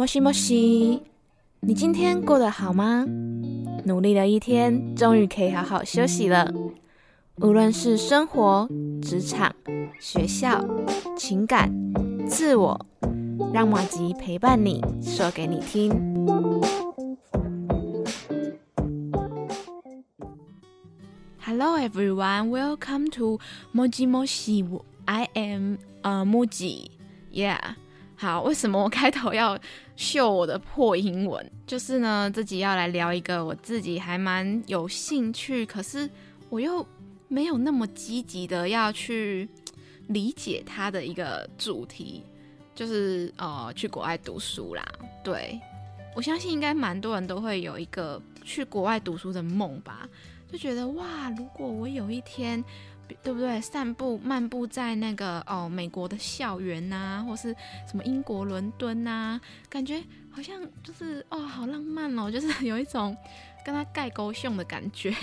莫西莫西，你今天过得好吗？努力了一天，终于可以好好休息了。无论是生活、职场、学校、情感、自我，让马吉陪伴你，说给你听。Hello everyone, welcome to Moji Moji. I am 呃 Moji. Yeah. 好，为什么我开头要秀我的破英文？就是呢，自己要来聊一个我自己还蛮有兴趣，可是我又没有那么积极的要去理解它的一个主题，就是呃，去国外读书啦。对我相信应该蛮多人都会有一个去国外读书的梦吧，就觉得哇，如果我有一天。对不对？散步、漫步在那个哦，美国的校园呐，或是什么英国伦敦呐，感觉好像就是哦，好浪漫哦，就是有一种跟他盖沟胸的感觉。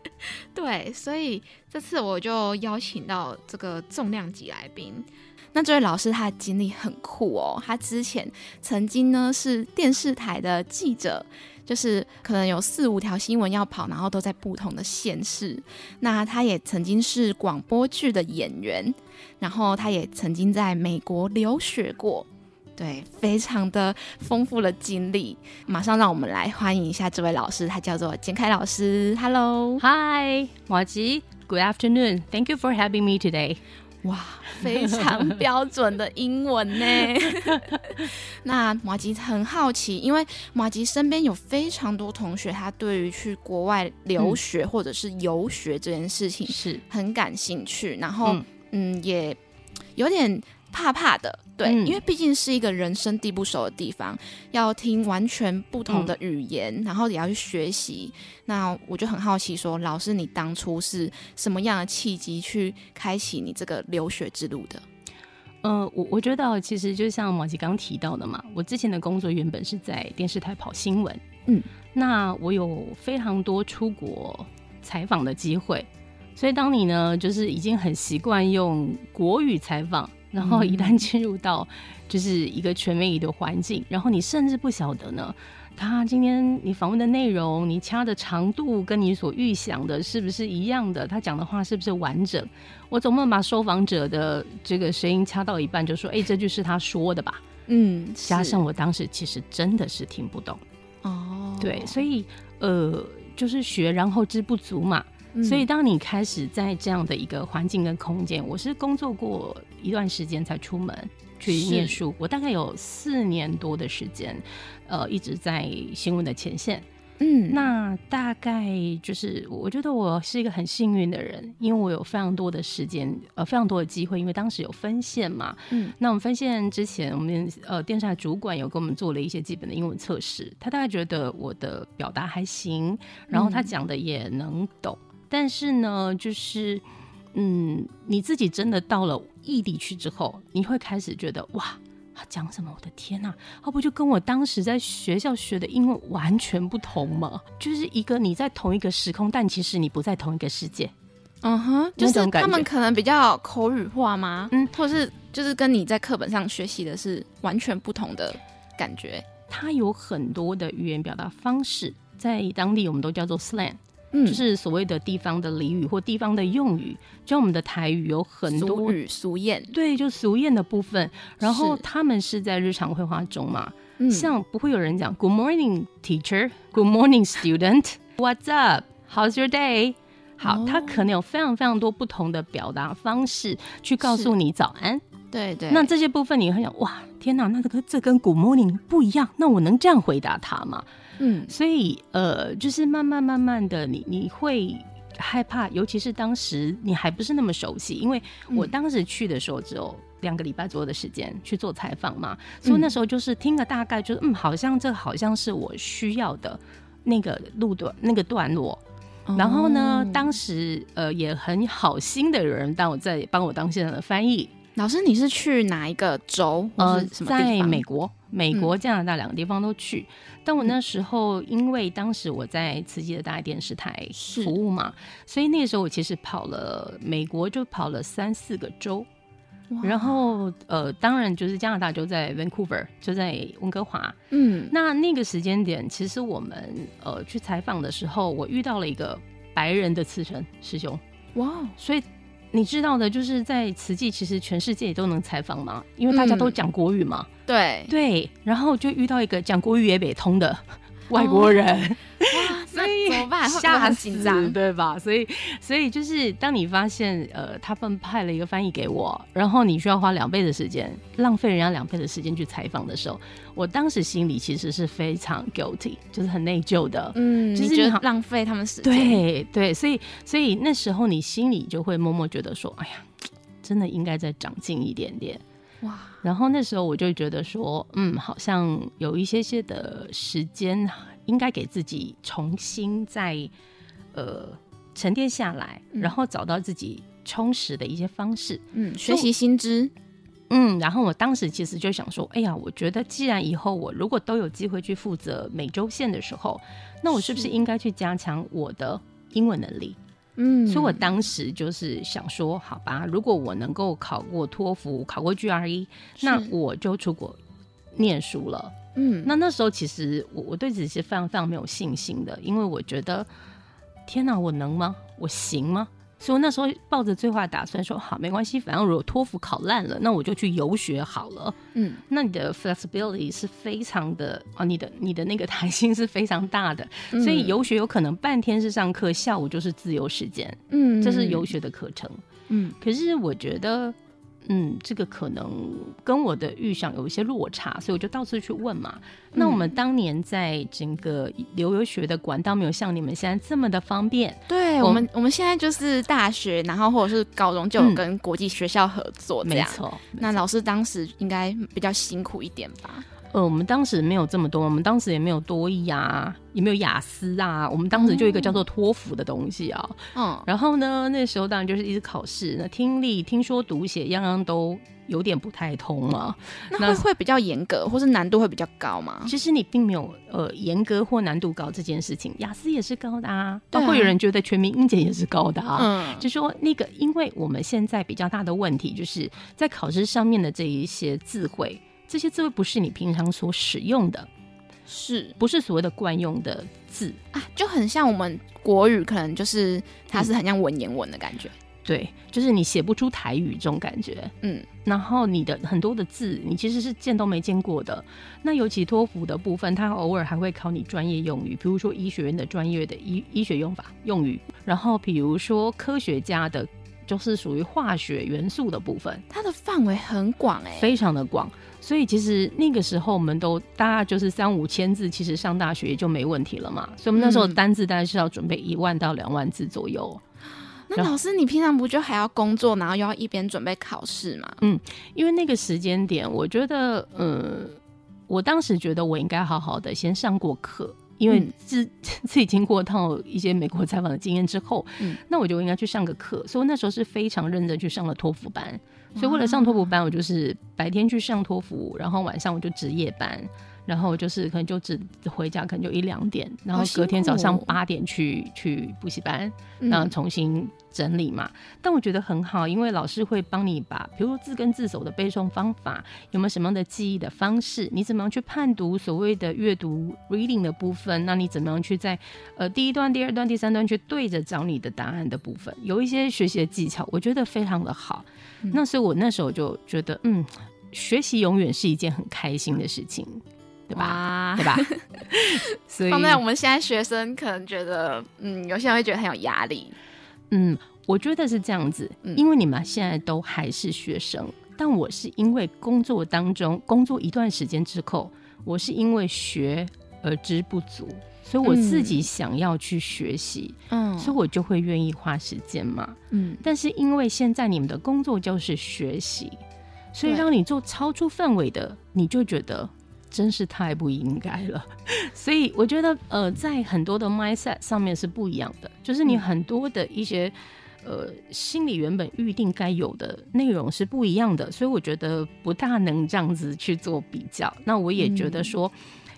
对，所以这次我就邀请到这个重量级来宾。那这位老师他的经历很酷哦，他之前曾经呢是电视台的记者。就是可能有四五条新闻要跑，然后都在不同的县市。那他也曾经是广播剧的演员，然后他也曾经在美国留学过，对，非常的丰富的经历。马上让我们来欢迎一下这位老师，他叫做简凯老师。Hello，Hi，马吉，Good afternoon，Thank you for having me today。哇，非常 标准的英文呢。那马吉很好奇，因为马吉身边有非常多同学，他对于去国外留学或者是游学这件事情是很感兴趣，然后嗯，也有点。怕怕的，对，因为毕竟是一个人生地不熟的地方，要听完全不同的语言，然后也要去学习。那我就很好奇，说老师，你当初是什么样的契机去开启你这个留学之路的？呃，我我觉得其实就像马吉刚提到的嘛，我之前的工作原本是在电视台跑新闻，嗯，那我有非常多出国采访的机会，所以当你呢，就是已经很习惯用国语采访。然后一旦进入到就是一个全媒体的环境，然后你甚至不晓得呢，他今天你访问的内容，你掐的长度跟你所预想的是不是一样的？他讲的话是不是完整？我总不能把受访者的这个声音掐到一半就说，哎，这句是他说的吧？嗯，加上我当时其实真的是听不懂哦，对，所以呃，就是学然后知不足嘛。所以，当你开始在这样的一个环境跟空间，我是工作过一段时间才出门去念书。我大概有四年多的时间，呃，一直在新闻的前线。嗯，那大概就是我觉得我是一个很幸运的人，因为我有非常多的时间，呃，非常多的机会。因为当时有分线嘛，嗯，那我们分线之前，我们呃电视台主管有给我们做了一些基本的英文测试，他大概觉得我的表达还行，然后他讲的也能懂。但是呢，就是，嗯，你自己真的到了异地去之后，你会开始觉得，哇，他讲什么？我的天呐，他不就跟我当时在学校学的英文完全不同吗？就是一个你在同一个时空，但其实你不在同一个世界。嗯哼，就是他们可能比较口语化吗？嗯，或者是就是跟你在课本上学习的是完全不同的感觉。它有很多的语言表达方式，在当地我们都叫做 slang。就是所谓的地方的俚语或地方的用语，就我们的台语有很多俗语俗谚，对，就俗谚的部分。然后他们是在日常绘画中嘛，像不会有人讲 Good morning, teacher. Good morning, student. What's up? How's your day? 好，他可能有非常非常多不同的表达方式去告诉你早安。对对。那这些部分你会想，哇，天哪，那这个这跟 Good morning 不一样，那我能这样回答他吗？嗯，所以呃，就是慢慢慢慢的，你你会害怕，尤其是当时你还不是那么熟悉，因为我当时去的时候只有两个礼拜左右的时间去做采访嘛，所以那时候就是听个大概，就是嗯，好像这好像是我需要的那个路段那个段落，然后呢，当时呃也很好心的人当我在帮我当现场的翻译。老师，你是去哪一个州？呃，在美国、美国、加拿大两个地方都去。但我那时候，因为当时我在慈济的大电视台服务嘛，所以那个时候我其实跑了美国，就跑了三四个州。然后呃，当然就是加拿大就在 Vancouver，就在温哥华。嗯，那那个时间点，其实我们呃去采访的时候，我遇到了一个白人的刺身师兄。哇，所以你知道的，就是在慈济，其实全世界都能采访嘛，因为大家都讲国语嘛。对对，然后就遇到一个讲国语也北通的。外国人，怎么办？吓很紧张，对吧？所以，所以就是当你发现，呃，他们派了一个翻译给我，然后你需要花两倍的时间，浪费人家两倍的时间去采访的时候，我当时心里其实是非常 guilty，就是很内疚的。嗯，就是觉得浪费他们时间。对对，所以，所以那时候你心里就会默默觉得说，哎呀，真的应该再长进一点点。哇！然后那时候我就觉得说，嗯，好像有一些些的时间，应该给自己重新再呃沉淀下来，然后找到自己充实的一些方式，嗯，学习新知，嗯。然后我当时其实就想说，哎呀，我觉得既然以后我如果都有机会去负责美洲线的时候，那我是不是应该去加强我的英文能力？嗯，所以我当时就是想说，好吧，如果我能够考过托福，考过 GRE，那我就出国念书了。嗯，那那时候其实我我对自己是非常非常没有信心的，因为我觉得，天哪，我能吗？我行吗？所以我那时候抱着最坏打算说，好，没关系，反正如果托福考烂了，那我就去游学好了。嗯，那你的 flexibility 是非常的啊，你的你的那个弹性是非常大的，所以游学有可能半天是上课，下午就是自由时间。嗯，这是游学的课程。嗯，可是我觉得。嗯，这个可能跟我的预想有一些落差，所以我就到处去问嘛。那我们当年在整个留游学的管道没有像你们现在这么的方便。对我们，我们现在就是大学，然后或者是高中就有跟国际学校合作，没错。那老师当时应该比较辛苦一点吧？呃，我们当时没有这么多，我们当时也没有多义啊，也没有雅思啊，我们当时就一个叫做托福的东西啊。嗯，然后呢，那时候当然就是一直考试，那听力、听说读写样样都有点不太通嘛。那会会比较严格，或是难度会比较高吗？其实你并没有呃严格或难度高这件事情，雅思也是高的啊。包括有人觉得全民英检也是高的啊。嗯，就说那个，因为我们现在比较大的问题就是在考试上面的这一些智慧。这些字会不是你平常所使用的，是不是所谓的惯用的字啊？就很像我们国语，可能就是它是很像文言文的感觉。对，就是你写不出台语这种感觉。嗯，然后你的很多的字，你其实是见都没见过的。那尤其托福的部分，它偶尔还会考你专业用语，比如说医学院的专业的医医学用法用语，然后比如说科学家的，就是属于化学元素的部分，它的范围很广哎，非常的广。所以其实那个时候我们都大概就是三五千字，其实上大学也就没问题了嘛。所以我们那时候单字大概是要准备一万到两万字左右。那老师，你平常不就还要工作，然后又要一边准备考试吗？嗯，因为那个时间点，我觉得，呃，我当时觉得我应该好好的先上过课。因为自 自己经过到一些美国采访的经验之后，嗯，那我就应该去上个课，所以那时候是非常认真去上了托福班。所以为了上托福班，我就是白天去上托福，然后晚上我就值夜班。然后就是可能就只回家，可能就一两点，然后隔天早上八点去去补习班，然后重新整理嘛。但我觉得很好，因为老师会帮你把，比如说字根字首的背诵方法，有没有什么样的记忆的方式，你怎么样去判读所谓的阅读 reading 的部分，那你怎么样去在呃第一段、第二段、第三段去对着找你的答案的部分，有一些学习的技巧，我觉得非常的好。那所以我那时候就觉得，嗯，学习永远是一件很开心的事情。对吧？对吧？所以放在我们现在学生可能觉得，嗯，有些人会觉得很有压力。嗯，我觉得是这样子，因为你们现在都还是学生，但我是因为工作当中工作一段时间之后，我是因为学而知不足，所以我自己想要去学习，嗯，所以我就会愿意花时间嘛，嗯。但是因为现在你们的工作就是学习，所以让你做超出范围的，你就觉得。真是太不应该了，所以我觉得，呃，在很多的 mindset 上面是不一样的，就是你很多的一些，呃，心里原本预定该有的内容是不一样的，所以我觉得不大能这样子去做比较。那我也觉得说，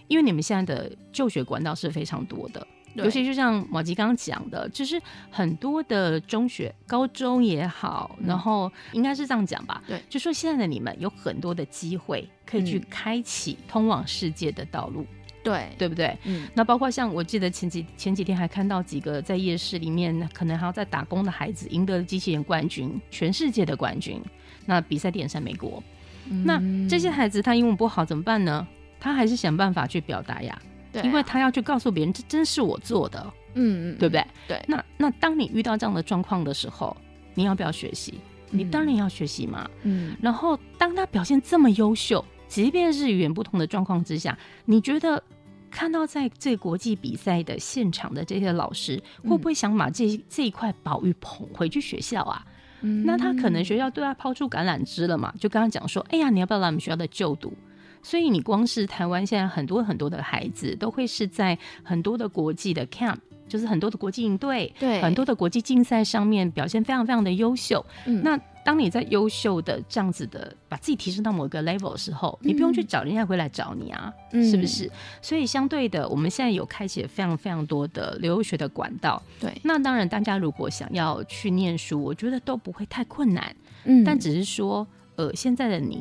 因为你们现在的就学管道是非常多的，尤其就像马吉刚刚讲的，就是很多的中学、高中也好，然后应该是这样讲吧，对，就说现在的你们有很多的机会可以去开启通往世界的道路，对，对不对？嗯，那包括像我记得前几前几天还看到几个在夜市里面可能还要在打工的孩子赢得了机器人冠军，全世界的冠军，那比赛点在美国，那这些孩子他英文不好怎么办呢？他还是想办法去表达呀。对，因为他要去告诉别人，这真是我做的，嗯嗯，对不对？对。那那当你遇到这样的状况的时候，你要不要学习？你当然要学习嘛。嗯。然后，当他表现这么优秀，即便是语言不同的状况之下，你觉得看到在这国际比赛的现场的这些老师，会不会想把这这一块宝玉捧回去学校啊？嗯。那他可能学校对他抛出橄榄枝了嘛？就跟他讲说，哎呀，你要不要来我们学校的就读？所以你光是台湾现在很多很多的孩子都会是在很多的国际的 camp，就是很多的国际营队，对，很多的国际竞赛上面表现非常非常的优秀。嗯，那当你在优秀的这样子的把自己提升到某一个 level 的时候，你不用去找人家会来找你啊，是不是？所以相对的，我们现在有开启非常非常多的留学的管道。对，那当然大家如果想要去念书，我觉得都不会太困难。嗯，但只是说，呃，现在的你。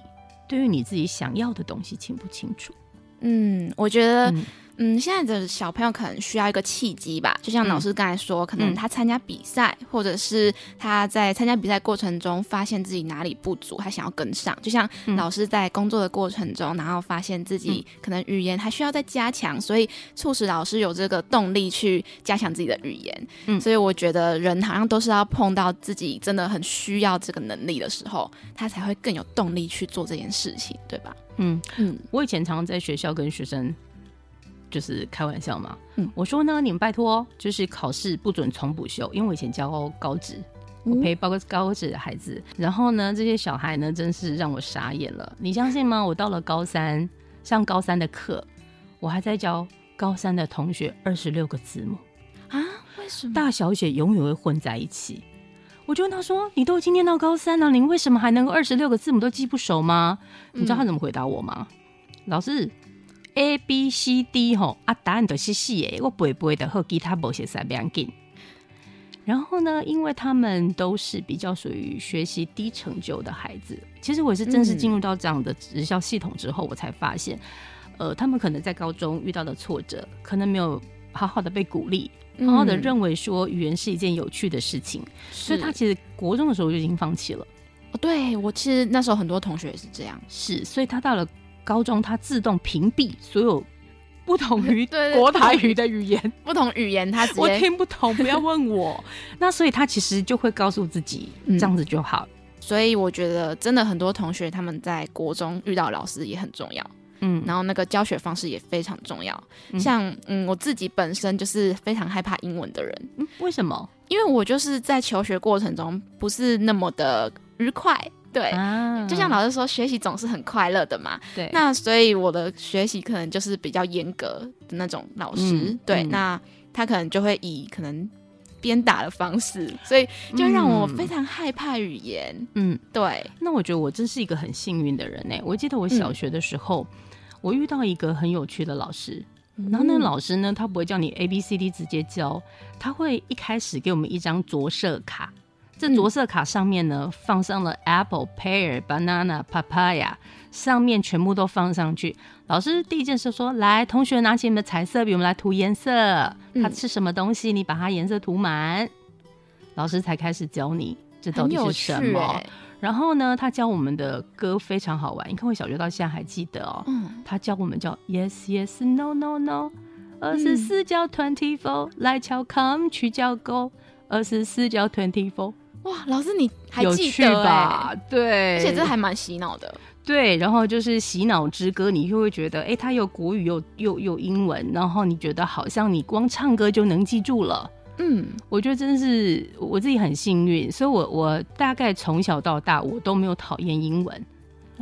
对于你自己想要的东西清不清楚？嗯，我觉得。嗯，现在的小朋友可能需要一个契机吧，就像老师刚才说，可能他参加比赛，或者是他在参加比赛过程中发现自己哪里不足，他想要跟上。就像老师在工作的过程中，然后发现自己可能语言还需要再加强，所以促使老师有这个动力去加强自己的语言。嗯，所以我觉得人好像都是要碰到自己真的很需要这个能力的时候，他才会更有动力去做这件事情，对吧？嗯嗯，我以前常常在学校跟学生。就是开玩笑嘛，嗯，我说呢，你们拜托，就是考试不准重补修，因为我以前教高职，我陪包括高职的孩子，然后呢，这些小孩呢，真是让我傻眼了。你相信吗？我到了高三，上高三的课，我还在教高三的同学二十六个字母啊？为什么？大小写永远会混在一起。我就问他说：“你都已经念到高三了，你为什么还能够二十六个字母都记不熟吗？”你知道他怎么回答我吗？老师。A B C D 吼啊，答案都是四诶，我背背的和吉他不写三两紧。然后呢，因为他们都是比较属于学习低成就的孩子，其实我是正式进入到这样的职校系统之后，我才发现，呃，他们可能在高中遇到的挫折，可能没有好好的被鼓励，好好的认为说语言是一件有趣的事情，所以他其实国中的时候就已经放弃了。哦，对我其实那时候很多同学也是这样，是，所以他到了。高中它自动屏蔽所有不同于 国台语的语言，不同语言它我听不懂，不要问我。那所以他其实就会告诉自己这样子就好。所以我觉得真的很多同学他们在国中遇到老师也很重要，嗯，然后那个教学方式也非常重要。像嗯我自己本身就是非常害怕英文的人，为什么？因为我就是在求学过程中不是那么的愉快。对，就像老师说，学习总是很快乐的嘛。对，那所以我的学习可能就是比较严格的那种老师。对，那他可能就会以可能鞭打的方式，所以就让我非常害怕语言。嗯，对。那我觉得我真是一个很幸运的人呢。我记得我小学的时候，我遇到一个很有趣的老师，然后那个老师呢，他不会叫你 A B C D 直接教，他会一开始给我们一张着色卡。这着色卡上面呢，放上了 apple、pear、banana、papaya，上面全部都放上去。老师第一件事说：“来，同学拿起你们的彩色笔，我们来涂颜色。它是什么东西？你把它颜色涂满。”老师才开始教你这到底是什么。然后呢，他教我们的歌非常好玩，你看我小学到现在还记得哦。嗯。他教我们叫 Yes Yes No No No，二十四叫 Twenty Four，来敲 Come 去叫 Go，二十四叫 Twenty Four。哇，老师你还记得吧？对，而且这还蛮洗脑的。对，然后就是洗脑之歌，你就会觉得，哎，它有国语又又又英文，然后你觉得好像你光唱歌就能记住了。嗯，我觉得真是我自己很幸运，所以我我大概从小到大我都没有讨厌英文。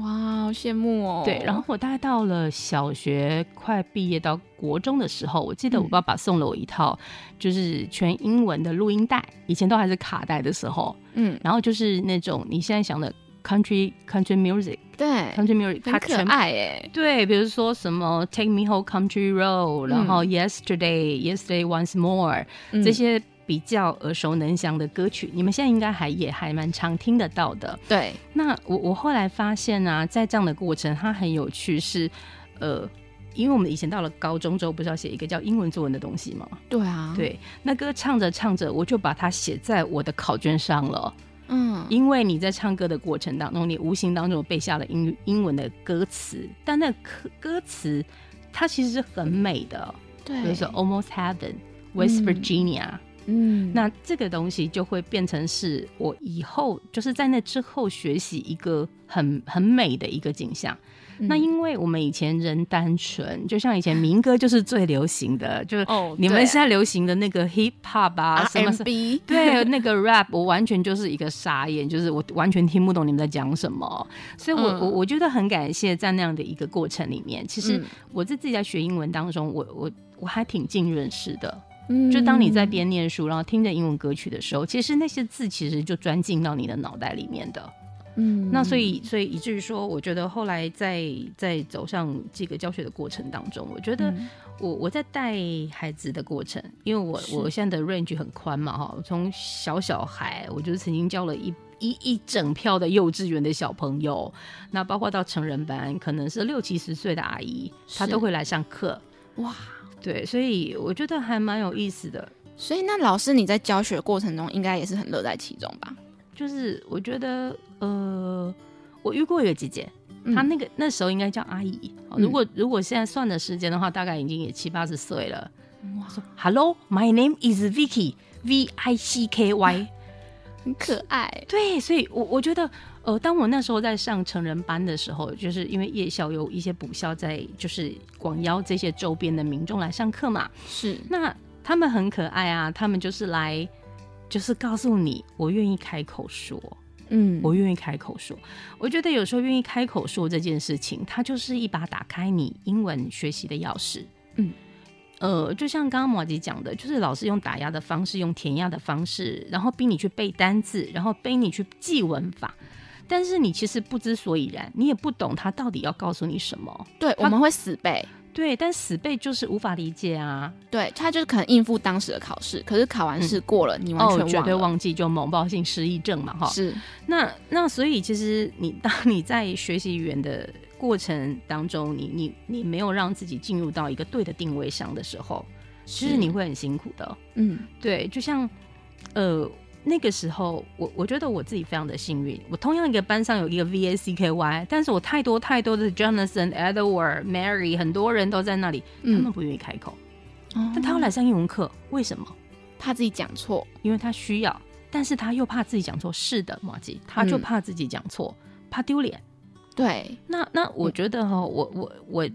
哇，好羡慕哦！对，然后我大概到了小学快毕业到国中的时候，我记得我爸爸送了我一套就是全英文的录音带，以前都还是卡带的时候，嗯，然后就是那种你现在想的 country country music，对，Country Music 很可爱哎。对，比如说什么 Take Me Home Country Road，然后 Yesterday，Yesterday Once More 这些比较耳熟能详的歌曲，你们现在应该还也还蛮常听得到的。对，那我我后来发现啊，在这样的过程，它很有趣，是呃，因为我们以前到了高中之后，不是要写一个叫英文作文的东西吗？对啊，对，那歌唱着唱着，我就把它写在我的考卷上了。嗯，因为你在唱歌的过程当中，你无形当中背下了英英文的歌词，但那歌歌词它其实是很美的，对，比如说 Almost Heaven, West Virginia，嗯，那这个东西就会变成是我以后就是在那之后学习一个很很美的一个景象。那因为我们以前人单纯，就像以前民歌就是最流行的，就是你们现在流行的那个 hip hop 啊，什么 B，对，那个 rap，我完全就是一个傻眼，就是我完全听不懂你们在讲什么。所以，我我我觉得很感谢在那样的一个过程里面，其实我在自己在学英文当中，我我我还挺尽认识的。嗯，就当你在边念书，然后听着英文歌曲的时候，其实那些字其实就钻进到你的脑袋里面的。嗯，那所。以，所以以至于说，我觉得后来在在走上这个教学的过程当中，我觉得我我在带孩子的过程，因为我我现在的 range 很宽嘛，哈，从小小孩，我就是曾经教了一一一整票的幼稚园的小朋友，那包括到成人班，可能是六七十岁的阿姨，她都会来上课，哇，对，所以我觉得还蛮有意思的。所以那老师你在教学过程中，应该也是很乐在其中吧？就是我觉得，呃，我遇过一个姐姐，她那个那时候应该叫阿姨。如果如果现在算的时间的话，大概已经也七八十岁了。哇，说 Hello, my name is Vicky, V I C K Y，很可爱。对，所以，我我觉得，呃，当我那时候在上成人班的时候，就是因为夜校有一些补校在，就是广邀这些周边的民众来上课嘛。是，那他们很可爱啊，他们就是来。就是告诉你，我愿意开口说，嗯，我愿意开口说。我觉得有时候愿意开口说这件事情，它就是一把打开你英文学习的钥匙。嗯，呃，就像刚刚马吉讲的，就是老师用打压的方式，用填压的方式，然后逼你去背单字，然后逼你去记文法，但是你其实不知所以然，你也不懂他到底要告诉你什么。对，我们会死背。对，但死背就是无法理解啊。对他就是可能应付当时的考试，可是考完试过了，你完全绝对忘记，就猛暴性失忆症嘛，哈。是。那那所以其实你当你在学习语言的过程当中，你你你没有让自己进入到一个对的定位上的时候，其实你会很辛苦的。嗯，对，就像呃。那个时候，我我觉得我自己非常的幸运。我同样一个班上有一个 V A C K Y，但是我太多太多的 Jonathan、Edward、Mary，很多人都在那里，他们不愿意开口。但他要来上英文课，为什么？怕自己讲错，因为他需要，但是他又怕自己讲错。是的，马吉，他就怕自己讲错，怕丢脸。对，那那我觉得哈，我我我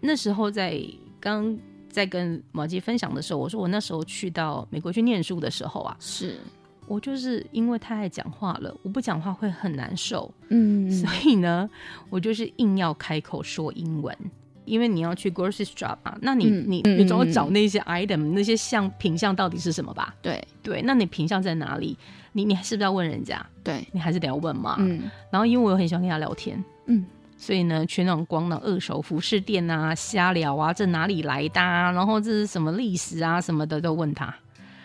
那时候在刚在跟马吉分享的时候，我说我那时候去到美国去念书的时候啊，是。我就是因为太爱讲话了，我不讲话会很难受，嗯，所以呢，我就是硬要开口说英文。因为你要去 grocery shop 啊，那你你你总要找那些 item 那些像品相到底是什么吧？对对，那你品相在哪里？你你是不是要问人家？对你还是得要问嘛。嗯，然后因为我又很喜欢跟他聊天，嗯，所以呢，去那种光的二手服饰店啊，瞎聊啊，这哪里来的？啊然后这是什么历史啊什么的都问他。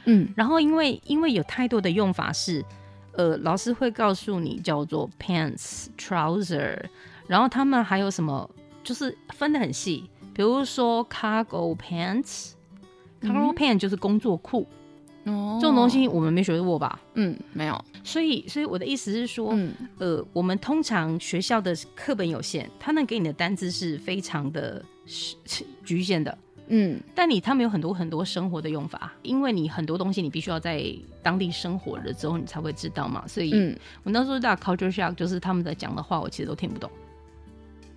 嗯，然后因为因为有太多的用法是，呃，老师会告诉你叫做 pants trouser，然后他们还有什么就是分的很细，比如说 cargo pants，cargo pants 就是工作裤，哦，这种东西我们没学过吧？嗯，没有。所以所以我的意思是说，呃，我们通常学校的课本有限，他能给你的单词是非常的局限的。嗯，但你他们有很多很多生活的用法，因为你很多东西你必须要在当地生活了之后你才会知道嘛，所以，嗯，我那时候在 culture shock，就是他们在讲的话，我其实都听不懂。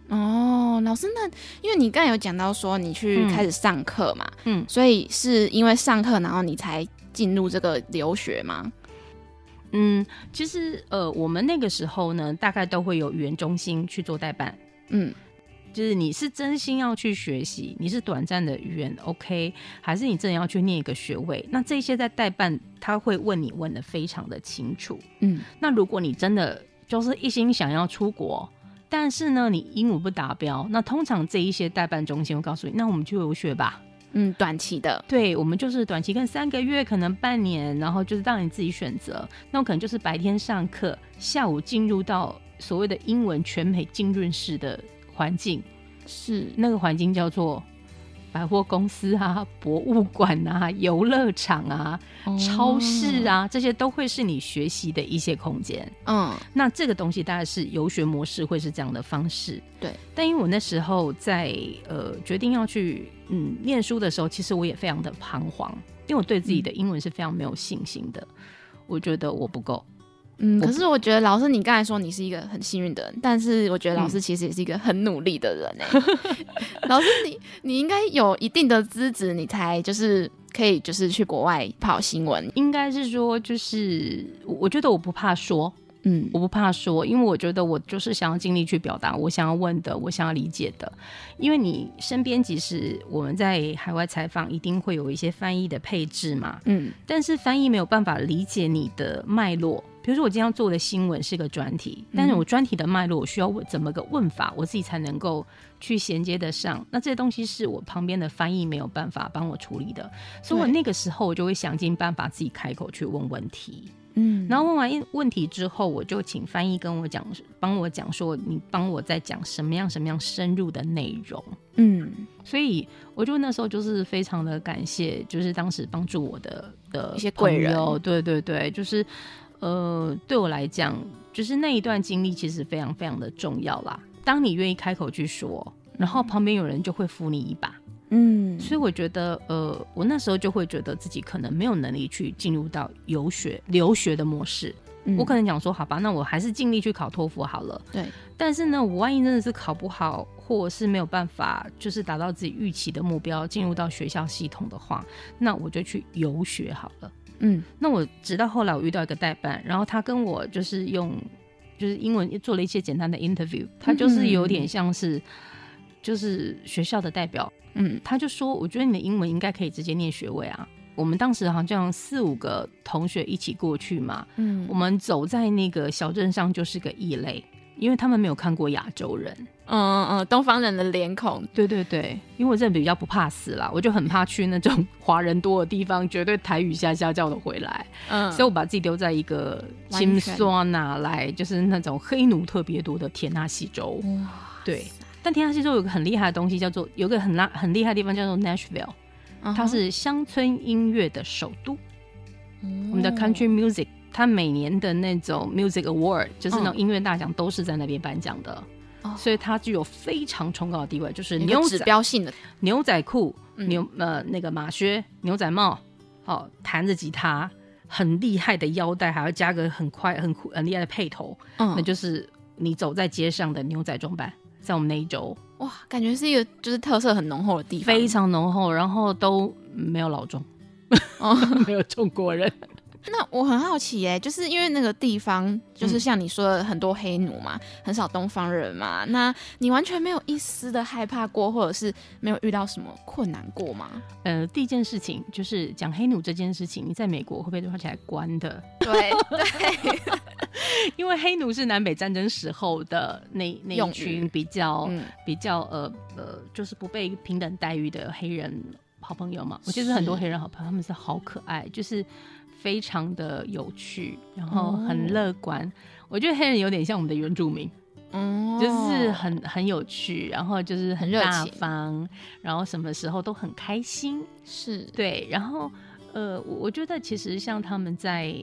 哦，老师，那因为你刚才有讲到说你去开始上课嘛，嗯，所以是因为上课，然后你才进入这个留学吗？嗯，其实呃，我们那个时候呢，大概都会有语言中心去做代办，嗯。就是你是真心要去学习，你是短暂的语言 OK，还是你真的要去念一个学位？那这些在代办他会问你问的非常的清楚。嗯，那如果你真的就是一心想要出国，但是呢，你英文不达标，那通常这一些代办中心会告诉你，那我们去游学吧。嗯，短期的，对我们就是短期，跟三个月，可能半年，然后就是让你自己选择。那我可能就是白天上课，下午进入到所谓的英文全美浸润式的环境，是那个环境叫做。百货公司啊，博物馆啊，游乐场啊，超市啊，这些都会是你学习的一些空间。嗯，那这个东西大概是游学模式会是这样的方式。对，但因为我那时候在呃决定要去嗯念书的时候，其实我也非常的彷徨，因为我对自己的英文是非常没有信心的，我觉得我不够。嗯，可是我觉得老师，你刚才说你是一个很幸运的人，但是我觉得老师其实也是一个很努力的人哎。老师，你你应该有一定的资质，你才就是可以就是去国外跑新闻。应该是说，就是我觉得我不怕说，嗯，我不怕说，因为我觉得我就是想要尽力去表达我想要问的，我想要理解的。因为你身边即使我们在海外采访，一定会有一些翻译的配置嘛，嗯，但是翻译没有办法理解你的脉络。比如说我今天要做的新闻是个专题，但是我专题的脉络我需要问怎么个问法，我自己才能够去衔接得上。那这些东西是我旁边的翻译没有办法帮我处理的，所以我那个时候我就会想尽办法自己开口去问问题。嗯，然后问完问题之后，我就请翻译跟我讲，帮我讲说你帮我在讲什么样什么样深入的内容。嗯，所以我就那时候就是非常的感谢，就是当时帮助我的的一些贵人。对对对，就是。呃，对我来讲，就是那一段经历其实非常非常的重要啦。当你愿意开口去说，然后旁边有人就会扶你一把，嗯。所以我觉得，呃，我那时候就会觉得自己可能没有能力去进入到游学留学的模式。我可能讲说，好吧，那我还是尽力去考托福好了。对。但是呢，我万一真的是考不好，或者是没有办法，就是达到自己预期的目标，进入到学校系统的话，那我就去游学好了。嗯，那我直到后来我遇到一个代办，然后他跟我就是用就是英文做了一些简单的 interview，他就是有点像是就是学校的代表，嗯，他就说我觉得你的英文应该可以直接念学位啊。我们当时好像四五个同学一起过去嘛，嗯，我们走在那个小镇上就是个异类。因为他们没有看过亚洲人，嗯嗯嗯，东方人的脸孔，对对对，因为我这比较不怕死啦，我就很怕去那种华人多的地方，绝对台语下下叫的回来，嗯，所以我把自己丢在一个金酸啊来，就是那种黑奴特别多的田纳西州，对，但田纳西州有个很厉害的东西，叫做有个很拉很厉害的地方叫做 Nashville，它是乡村音乐的首都，我们的 Country Music。它每年的那种 music award，就是那种音乐大奖，都是在那边颁奖的，所以它具有非常崇高的地位。就是牛指标性的。牛仔裤、牛呃那个马靴、牛仔帽，哦，弹着吉他，很厉害的腰带，还要加个很快很酷很厉害的配头，嗯，那就是你走在街上的牛仔装扮，在我们那一周，哇，感觉是一个就是特色很浓厚的地方，非常浓厚，然后都没有老中，哦，没有中国人。那我很好奇耶，就是因为那个地方，就是像你说的很多黑奴嘛，很少东方人嘛，那你完全没有一丝的害怕过，或者是没有遇到什么困难过吗？呃，第一件事情就是讲黑奴这件事情，你在美国会被抓起来关的。对对，因为黑奴是南北战争时候的那那一群比较比较呃呃，就是不被平等待遇的黑人好朋友嘛。我其实很多黑人好朋友，他们是好可爱，就是。非常的有趣，然后很乐观。我觉得黑人有点像我们的原住民，嗯，就是很很有趣，然后就是很热情，然后什么时候都很开心，是对。然后呃，我觉得其实像他们在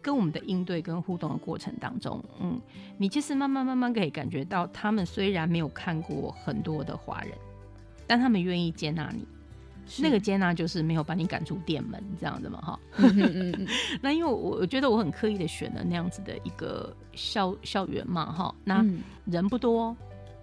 跟我们的应对跟互动的过程当中，嗯，你其实慢慢慢慢可以感觉到，他们虽然没有看过很多的华人，但他们愿意接纳你。那个接纳就是没有把你赶出店门这样子嘛哈，那因为我我觉得我很刻意的选了那样子的一个校校园嘛哈，那人不多，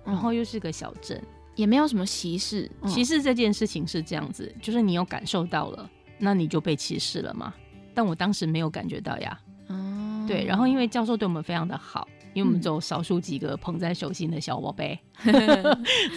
然后又是个小镇，也没有什么歧视，歧视这件事情是这样子，就是你有感受到了，那你就被歧视了嘛，但我当时没有感觉到呀，哦，对，然后因为教授对我们非常的好。因为我们只有少数几个捧在手心的小宝贝，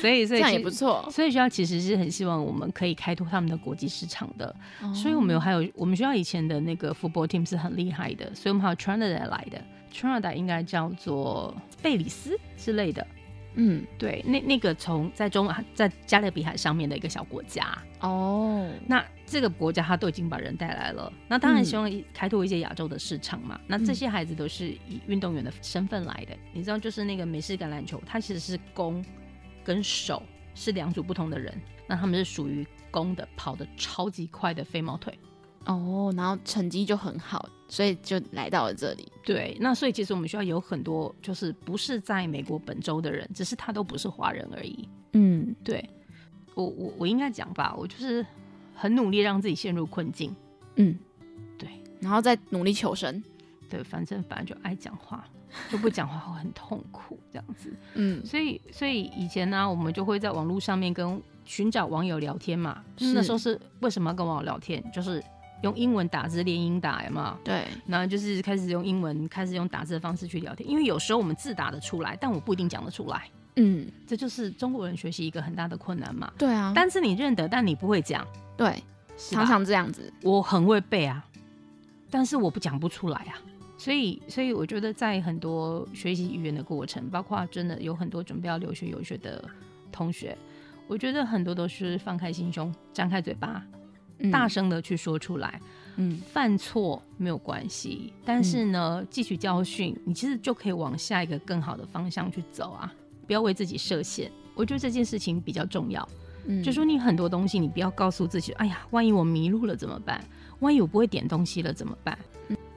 所以所以这样也不错。所以学校其实是很希望我们可以开拓他们的国际市场的。所以我们有还有我们学校以前的那个 football team 是很厉害的，所以我们还有 Trinidad 来的，Trinidad 应该叫做贝里斯之类的。嗯，对，那那个从在中在加勒比海上面的一个小国家。哦，那这个国家他都已经把人带来了，那当然希望开拓一些亚洲的市场嘛。那这些孩子都是以运动员的身份来的，你知道，就是那个美式橄榄球，它其实是攻跟守是两组不同的人，那他们是属于攻的，跑的超级快的飞毛腿。哦，然后成绩就很好，所以就来到了这里。对，那所以其实我们学校有很多就是不是在美国本州的人，只是他都不是华人而已。嗯，对，我我我应该讲吧，我就是很努力让自己陷入困境。嗯，对，然后再努力求生。对，反正反正就爱讲话，就不讲话会很痛苦这样子。嗯，所以所以以前呢，我们就会在网络上面跟寻找网友聊天嘛。那时候是为什么要跟网友聊天？就是。用英文打字练音打嘛？对，然后就是开始用英文，开始用打字的方式去聊天。因为有时候我们字打得出来，但我不一定讲得出来。嗯，这就是中国人学习一个很大的困难嘛。对啊，单词你认得，但你不会讲。对，常常这样子。我很会背啊，但是我不讲不出来啊。所以，所以我觉得在很多学习语言的过程，包括真的有很多准备要留学游学的同学，我觉得很多都是放开心胸，张开嘴巴。大声的去说出来，嗯，犯错没有关系，但是呢，汲取教训，你其实就可以往下一个更好的方向去走啊！不要为自己设限，我觉得这件事情比较重要。嗯，就说你很多东西，你不要告诉自己，哎呀，万一我迷路了怎么办？万一我不会点东西了怎么办？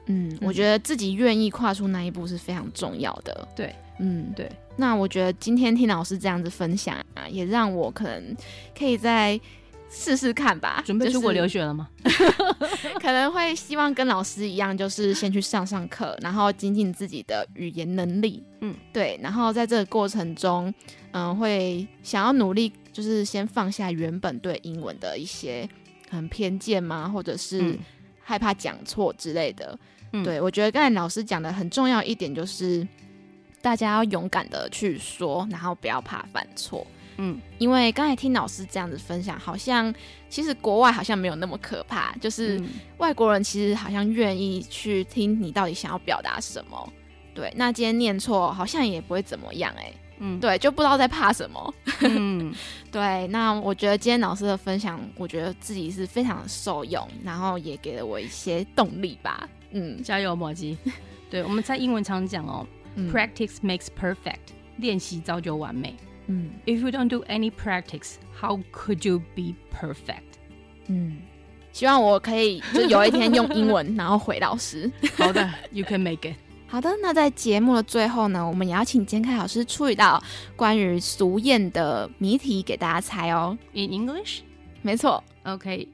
嗯，我觉得自己愿意跨出那一步是非常重要的。对，嗯，对。那我觉得今天听老师这样子分享啊，也让我可能可以在。试试看吧，准备出国留学了吗？可能会希望跟老师一样，就是先去上上课，然后精进自己的语言能力。嗯，对，然后在这个过程中，嗯，会想要努力，就是先放下原本对英文的一些很偏见嘛，或者是害怕讲错之类的。对我觉得刚才老师讲的很重要一点就是，大家要勇敢的去说，然后不要怕犯错。嗯，因为刚才听老师这样子分享，好像其实国外好像没有那么可怕，就是外国人其实好像愿意去听你到底想要表达什么。对，那今天念错好像也不会怎么样，哎，嗯，对，就不知道在怕什么。嗯，对，那我觉得今天老师的分享，我觉得自己是非常受用，然后也给了我一些动力吧。嗯，加油，摩吉。对，我们在英文常讲哦，practice makes perfect，练习造就完美。嗯，If you don't do any practice, how could you be perfect？嗯，希望我可以就有一天用英文然后回老师。好的，You can make it。好的，那在节目的最后呢，我们也要请监凯老师出一道关于俗谚的谜题给大家猜哦。In English？没错。Okay.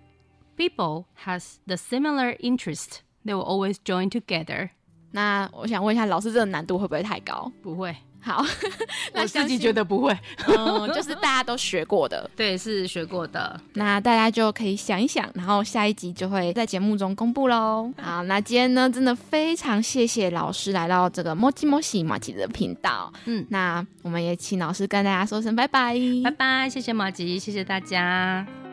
People has the similar interest. They will always join together. 那我想问一下，老师这个难度会不会太高？不会。好，我自己觉得不会，嗯，就是大家都学过的，对，是学过的。那大家就可以想一想，然后下一集就会在节目中公布喽。好，那今天呢，真的非常谢谢老师来到这个莫吉莫西马吉的频道。嗯，那我们也请老师跟大家说声拜拜，拜拜，谢谢马吉，谢谢大家。